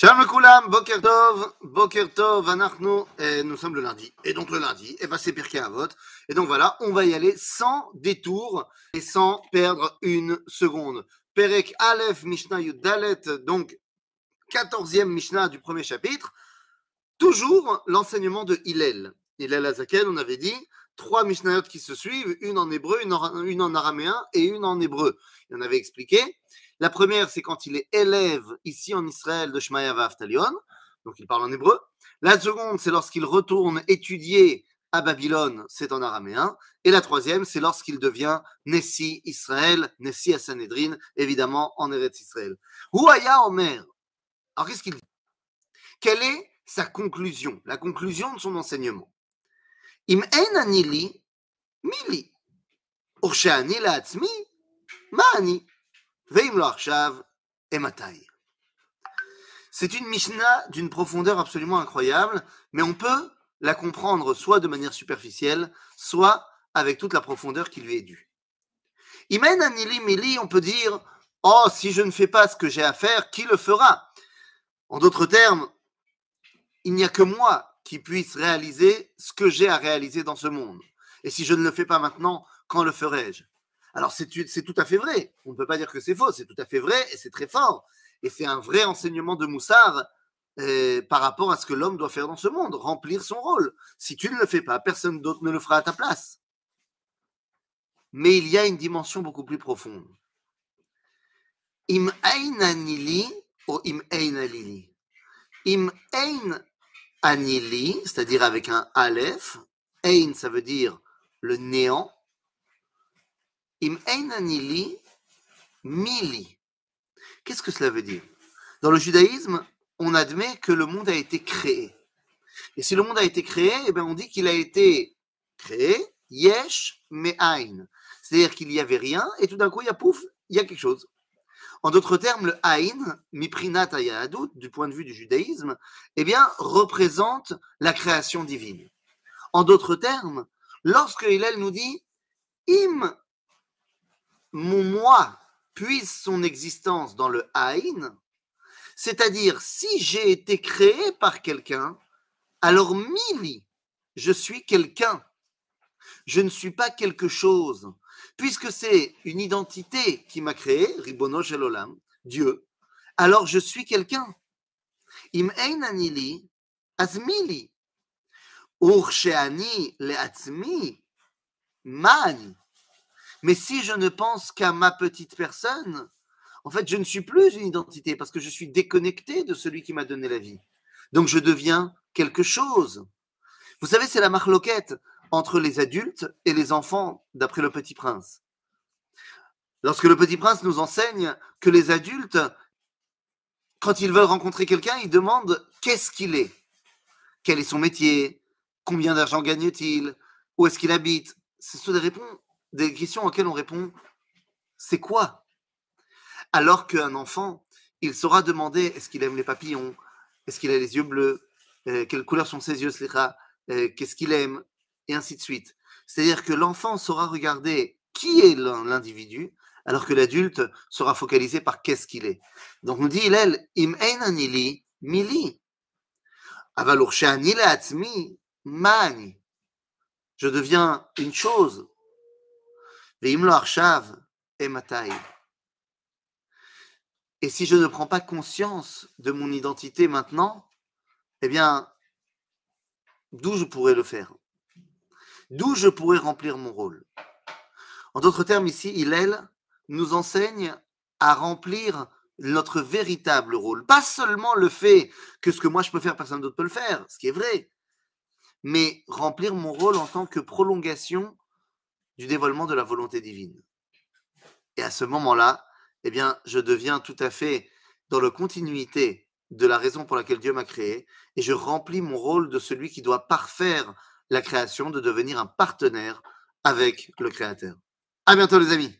Shalom Koulam, Boker Tov, Boker Tov, Anachnu, et nous sommes le lundi. Et donc le lundi, et ben c'est Pirkei Avot. Et donc voilà, on va y aller sans détour et sans perdre une seconde. Perek Aleph Mishnah Yudalet, donc 14e Mishnah du premier chapitre. Toujours l'enseignement de Hillel. Hillel Azakel, on avait dit, trois Mishnayot qui se suivent, une en hébreu, une en, en araméen et une en hébreu. Et on avait expliqué. La première, c'est quand il est élève ici en Israël de Shmaya Vaftalion, donc il parle en hébreu. La seconde, c'est lorsqu'il retourne étudier à Babylone, c'est en araméen. Et la troisième, c'est lorsqu'il devient Nessi Israël, Nessi à Sanhedrin, évidemment en Eretz Israël. Ouaya Omer. Alors qu'est-ce qu'il dit? Quelle est sa conclusion, la conclusion de son enseignement C'est une Mishnah d'une profondeur absolument incroyable, mais on peut la comprendre soit de manière superficielle, soit avec toute la profondeur qui lui est due. Imen anili mili, on peut dire Oh, si je ne fais pas ce que j'ai à faire, qui le fera? En d'autres termes, il n'y a que moi qui puisse réaliser ce que j'ai à réaliser dans ce monde. Et si je ne le fais pas maintenant, quand le ferai-je? Alors c'est tout à fait vrai. On ne peut pas dire que c'est faux. C'est tout à fait vrai et c'est très fort. Et c'est un vrai enseignement de Moussard euh, par rapport à ce que l'homme doit faire dans ce monde, remplir son rôle. Si tu ne le fais pas, personne d'autre ne le fera à ta place. Mais il y a une dimension beaucoup plus profonde. Im anili, c'est-à-dire avec un aleph. Ein, ça veut dire le néant. Im ein anili, mili. Qu'est-ce que cela veut dire? Dans le judaïsme, on admet que le monde a été créé. Et si le monde a été créé, eh bien on dit qu'il a été créé, yesh me'ain. C'est-à-dire qu'il n'y avait rien, et tout d'un coup, il y a pouf, il y a quelque chose. En d'autres termes, le Aïn, Miprinat Ayahadut, du point de vue du judaïsme, eh bien, représente la création divine. En d'autres termes, lorsque Hillel nous dit Im, mon moi, puise son existence dans le Aïn, c'est-à-dire si j'ai été créé par quelqu'un, alors Mili, je suis quelqu'un. Je ne suis pas quelque chose puisque c'est une identité qui m'a créé, Ribono Dieu, alors je suis quelqu'un. Im ein anili, azmili. Ursheani leatzmi, mani. Mais si je ne pense qu'à ma petite personne, en fait, je ne suis plus une identité parce que je suis déconnecté de celui qui m'a donné la vie. Donc je deviens quelque chose. Vous savez, c'est la marloquette entre les adultes et les enfants, d'après le Petit Prince. Lorsque le Petit Prince nous enseigne que les adultes, quand ils veulent rencontrer quelqu'un, ils demandent qu'est-ce qu'il est, quel est son métier, combien d'argent gagne-t-il, où est-ce qu'il habite? Ce sont des, réponses, des questions auxquelles on répond c'est quoi? Alors qu'un enfant, il saura demander est-ce qu'il aime les papillons, est-ce qu'il a les yeux bleus, euh, quelle couleur sont ses yeux, euh, qu'est-ce qu'il aime, et ainsi de suite. C'est-à-dire que l'enfant saura regarder qui est l'individu, alors que l'adulte sera focalisé par qu'est-ce qu'il est. Donc nous dit Hillel, im ein anili mili. Mani. Je deviens une chose. Et si je ne prends pas conscience de mon identité maintenant, eh bien, d'où je pourrais le faire? D'où je pourrais remplir mon rôle En d'autres termes, ici, Hillel nous enseigne à remplir notre véritable rôle. Pas seulement le fait que ce que moi je peux faire, personne d'autre peut le faire, ce qui est vrai, mais remplir mon rôle en tant que prolongation du dévoilement de la volonté divine. Et à ce moment-là, eh bien, je deviens tout à fait dans la continuité de la raison pour laquelle Dieu m'a créé, et je remplis mon rôle de celui qui doit parfaire la création, de devenir un partenaire avec le Créateur. À bientôt les amis